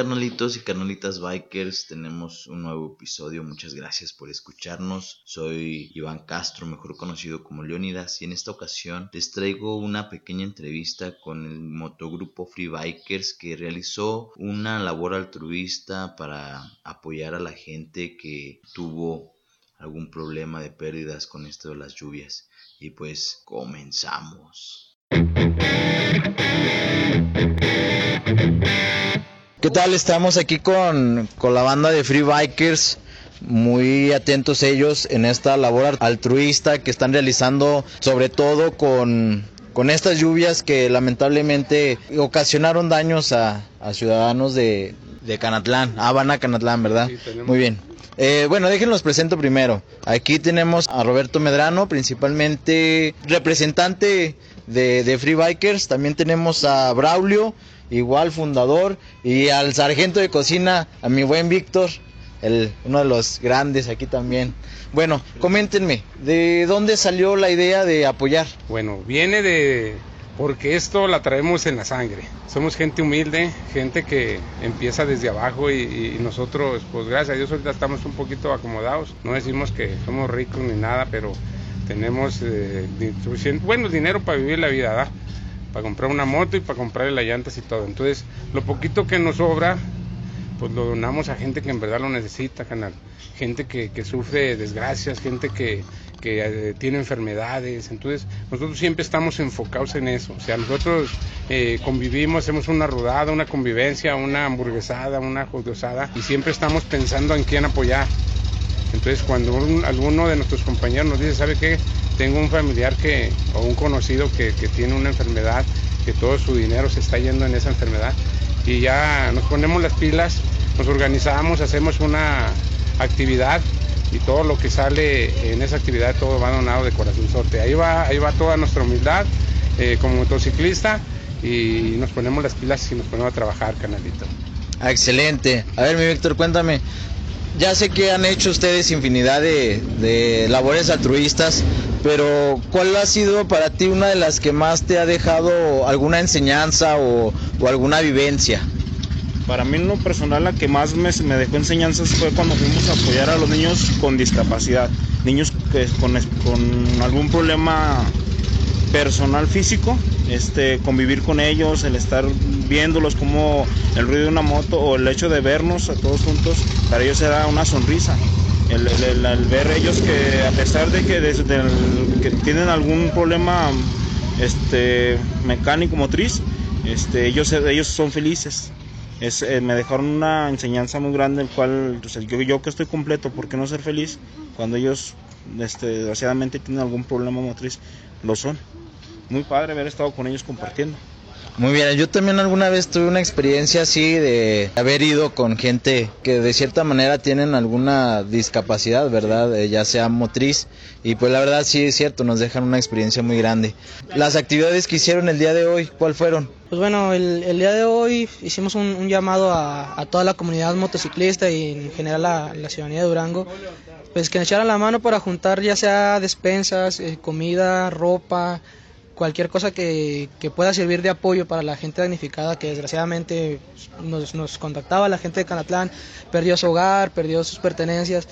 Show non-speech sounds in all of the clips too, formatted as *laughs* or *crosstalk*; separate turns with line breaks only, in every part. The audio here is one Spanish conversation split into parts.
¿Qué tal, carnalitos y carnalitas bikers? Tenemos un nuevo episodio. Muchas gracias por escucharnos. Soy Iván Castro, mejor conocido como Leonidas, y en esta ocasión les traigo una pequeña entrevista con el motogrupo Free Bikers que realizó una labor altruista para apoyar a la gente que tuvo algún problema de pérdidas con esto de las lluvias. Y pues comenzamos. ¿Qué tal? Estamos aquí con, la banda de Free Bikers, muy atentos ellos en esta labor altruista que están realizando, sobre todo con, estas lluvias que lamentablemente ocasionaron daños a, ciudadanos de, de Canatlán, Habana, Canatlán, ¿verdad? muy bien. Eh, bueno, déjenlos presento primero. Aquí tenemos a Roberto Medrano, principalmente representante de, de Free Bikers. También tenemos a Braulio, igual fundador, y al sargento de cocina, a mi buen Víctor, el, uno de los grandes aquí también. Bueno, coméntenme, ¿de dónde salió la idea de apoyar?
Bueno, viene de porque esto la traemos en la sangre. Somos gente humilde, gente que empieza desde abajo y, nosotros, pues gracias a Dios ahorita estamos un poquito acomodados. No decimos que somos ricos ni nada, pero tenemos eh, bueno, dinero para vivir la vida, ¿verdad? Para comprar una moto y para comprarle las llantas y todo. Entonces, lo poquito que nos sobra, pues lo donamos a gente que en verdad lo necesita, canal. Gente que, sufre desgracias, gente que, eh, tiene enfermedades. Entonces, nosotros siempre estamos enfocados en eso. O sea, nosotros eh, convivimos, hacemos una rodada, una convivencia, una hamburguesada, una jodosada y siempre estamos pensando en quién apoyar. Entonces, cuando alguno de nuestros compañeros nos dice, ¿sabe qué? Tengo un familiar que, o un conocido que, tiene una enfermedad, que todo su dinero se está yendo en esa enfermedad y ya nos ponemos las pilas, nos organizamos, hacemos una actividad y todo lo que sale en esa actividad todo va donado de corazón sorte. Ahí va, ahí va toda nuestra humildad eh, como motociclista y nos ponemos las pilas y nos ponemos a trabajar, canalito.
Ah, excelente. A ver, mi Víctor, cuéntame, ya sé que han hecho ustedes infinidad de, labores altruistas, pero ¿cuál ha sido para ti una de las que más te ha dejado alguna enseñanza o, alguna vivencia?
Para mí en lo personal la que más me, dejó enseñanzas fue cuando fuimos a apoyar a los niños con discapacidad, niños que, con, con algún problema personal físico, este, convivir con ellos, el estar viéndolos como el ruido de una moto o el hecho de vernos a todos juntos, para ellos era una sonrisa. El, ver ellos que a pesar de que, tienen algún problema este, mecánico motriz, este, ellos, ellos son felices. Es, eh, me dejaron una enseñanza muy grande, el cual yo, yo que estoy completo, ¿por qué no ser feliz cuando ellos este, desgraciadamente tienen algún problema motriz? Lo son muy padre haber estado con ellos compartiendo.
Muy bien, yo también alguna vez tuve una experiencia así de haber ido con gente que de cierta manera tienen alguna discapacidad, ¿verdad? Eh, ya sea motriz. Y pues la verdad sí es cierto, nos dejan una experiencia muy grande. Las actividades que hicieron el día de hoy, ¿cuál fueron?
Pues bueno, el, día de hoy hicimos un, llamado a, toda la comunidad motociclista y en general a la ciudadanía de Durango, pues que echaran la mano para juntar ya sea despensas, eh, comida, ropa, cualquier cosa que, pueda servir de apoyo para la gente damnificada que desgraciadamente nos, nos contactaba, la gente de Canatlán perdió su hogar, perdió sus pertenencias.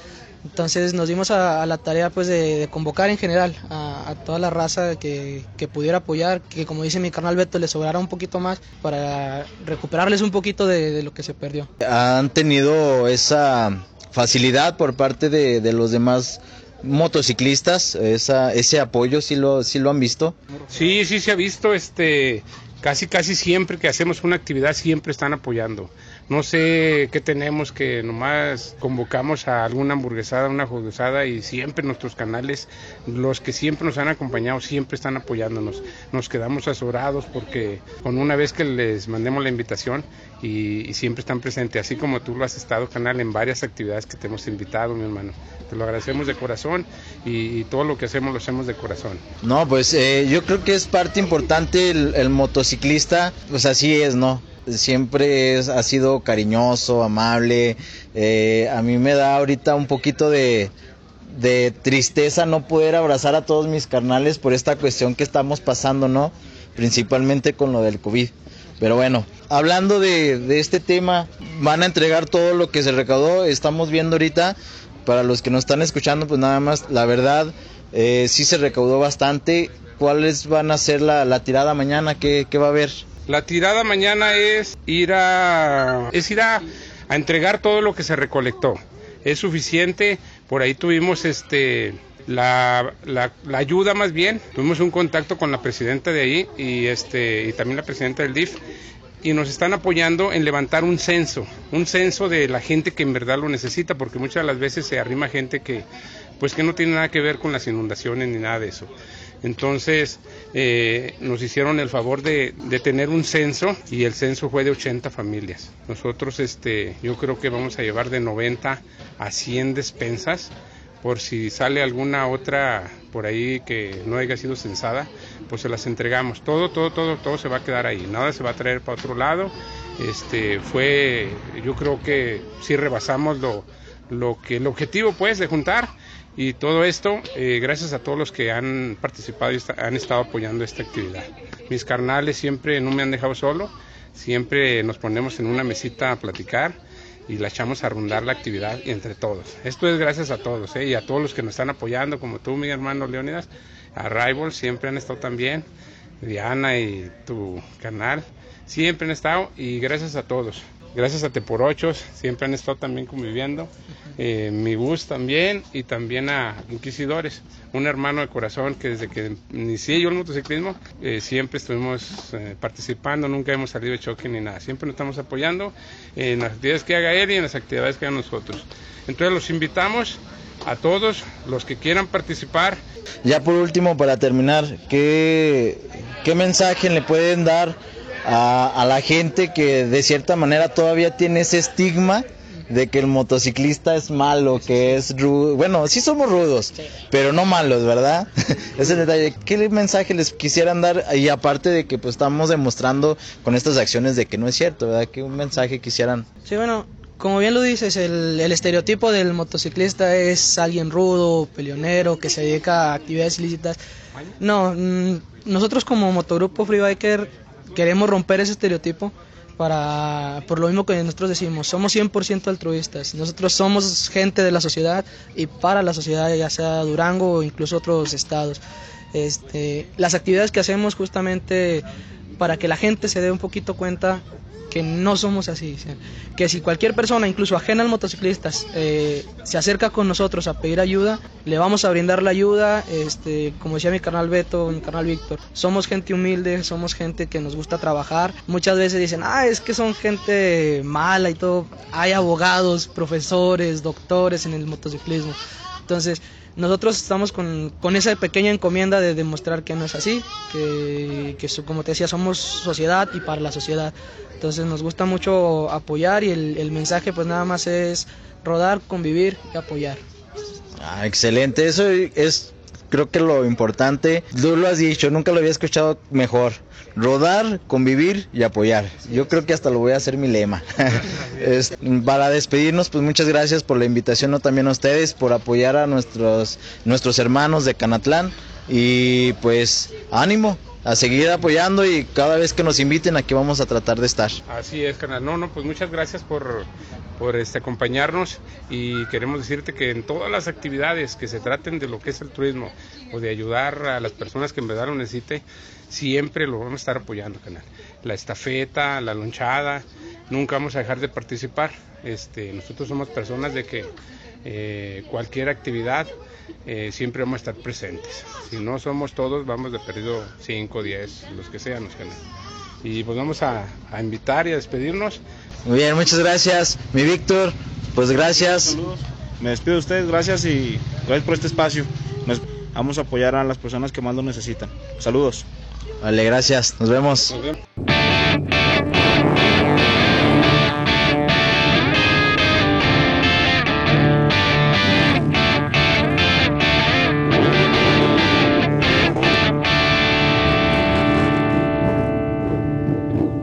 Entonces nos dimos a, la tarea pues de, convocar en general a, toda la raza que, pudiera apoyar, que como dice mi carnal Beto, le sobrara un poquito más para recuperarles un poquito de, lo que se perdió.
¿Han tenido esa facilidad por parte de los demás motociclistas, esa, ese apoyo sí lo, sí lo han visto.
Sí, sí se ha visto, este, casi casi siempre que hacemos una actividad siempre están apoyando. No sé qué tenemos que nomás convocamos a alguna hamburguesada, una jugosada y siempre nuestros canales, los que siempre nos han acompañado, siempre están apoyándonos. Nos quedamos azorados porque con una vez que les mandemos la invitación y, siempre están presentes, así como tú lo has estado, canal, en varias actividades que te hemos invitado, mi hermano. Te lo agradecemos de corazón y, todo lo que hacemos lo hacemos de corazón.
No, pues eh, yo creo que es parte importante el, el motociclista, pues así es, ¿no? Siempre ha sido cariñoso, amable. Eh, a mí me da ahorita un poquito de, de tristeza no poder abrazar a todos mis carnales por esta cuestión que estamos pasando, ¿no? Principalmente con lo del COVID. Pero bueno, hablando de, de este tema, van a entregar todo lo que se recaudó. Estamos viendo ahorita, para los que nos están escuchando, pues nada más, la verdad, eh, sí se recaudó bastante. ¿Cuáles van a ser la, la tirada mañana? ¿Qué, ¿Qué, va a haber?
La tirada mañana es ir a, es ir a, a entregar todo lo que se recolectó. Es suficiente. Por ahí tuvimos este la, la, ayuda más bien. Tuvimos un contacto con la presidenta de ahí y, este, y también la presidenta del DIF y nos están apoyando en levantar un censo, un censo de la gente que en verdad lo necesita, porque muchas de las veces se arrima gente que pues que no tiene nada que ver con las inundaciones ni nada de eso. Entonces eh, nos hicieron el favor de, tener un censo y el censo fue de 80 familias. Nosotros este, yo creo que vamos a llevar de 90 a 100 despensas por si sale alguna otra por ahí que no haya sido censada, pues se las entregamos. Todo, todo, todo, todo se va a quedar ahí. Nada se va a traer para otro lado. Este fue, yo creo que sí rebasamos lo, lo que el objetivo pues de juntar y todo esto eh, gracias a todos los que han participado y han estado apoyando esta actividad. Mis carnales siempre no me han dejado solo, siempre nos ponemos en una mesita a platicar y la echamos a rondar la actividad entre todos. Esto es gracias a todos ¿eh? y a todos los que nos están apoyando, como tú, mi hermano Leónidas, a Rival, siempre han estado también, Diana y tu canal, siempre han estado y gracias a todos. Gracias a Teporochos, siempre han estado también conviviendo, eh, mi bus también y también a Inquisidores, un hermano de corazón que desde que inicié yo el motociclismo eh, siempre estuvimos eh, participando, nunca hemos salido de choque ni nada, siempre nos estamos apoyando en las actividades que haga él y en las actividades que hagan nosotros. Entonces los invitamos a todos los que quieran participar.
Ya por último, para terminar, ¿qué, qué mensaje le pueden dar a, a la gente que de cierta manera todavía tiene ese estigma? de que el motociclista es malo, que es rudo. Bueno, sí somos rudos, pero no malos, ¿verdad? *laughs* Ese detalle. ¿Qué mensaje les quisieran dar? Y aparte de que pues estamos demostrando con estas acciones de que no es cierto, ¿verdad? ¿Qué un mensaje quisieran?
Sí, bueno, como bien lo dices, el, el, estereotipo del motociclista es alguien rudo, peleonero, que se dedica a actividades ilícitas. No, nosotros como motogrupo Freebiker queremos romper ese estereotipo para, por lo mismo que nosotros decimos, somos 100% altruistas, nosotros somos gente de la sociedad y para la sociedad, ya sea Durango o incluso otros estados. Este, las actividades que hacemos justamente para que la gente se dé un poquito cuenta que no somos así, que si cualquier persona, incluso ajena al motociclista, eh, se acerca con nosotros a pedir ayuda, le vamos a brindar la ayuda, este, como decía mi carnal Beto, mi carnal Víctor, somos gente humilde, somos gente que nos gusta trabajar, muchas veces dicen, ah, es que son gente mala y todo, hay abogados, profesores, doctores en el motociclismo, entonces nosotros estamos con, con, esa pequeña encomienda de demostrar que no es así, que, que, como te decía, somos sociedad y para la sociedad. Entonces nos gusta mucho apoyar y el, el mensaje pues nada más es rodar, convivir y apoyar.
Ah, excelente, eso es creo que lo importante, tú lo has dicho, nunca lo había escuchado mejor. Rodar, convivir y apoyar. Yo creo que hasta lo voy a hacer mi lema. *laughs* es, para despedirnos, pues muchas gracias por la invitación, no también a ustedes, por apoyar a nuestros, nuestros hermanos de Canatlán. Y pues ánimo, a seguir apoyando y cada vez que nos inviten aquí vamos a tratar de estar.
Así es, canal. No, no, pues muchas gracias por, por este, acompañarnos y queremos decirte que en todas las actividades que se traten de lo que es el turismo o de ayudar a las personas que en verdad lo necesite, siempre lo vamos a estar apoyando, canal. La estafeta, la lonchada, nunca vamos a dejar de participar. Este, nosotros somos personas de que eh, cualquier actividad eh, siempre vamos a estar presentes. Si no somos todos, vamos de perdido 5, 10, los que sean. Los que y pues vamos a, a, invitar y a despedirnos.
Muy bien, muchas gracias, mi Víctor. Pues gracias.
Saludos. Me despido de ustedes, gracias y gracias por este espacio. Nos vamos a apoyar a las personas que más lo necesitan. Saludos.
Vale, gracias. Nos vemos.
Nos vemos.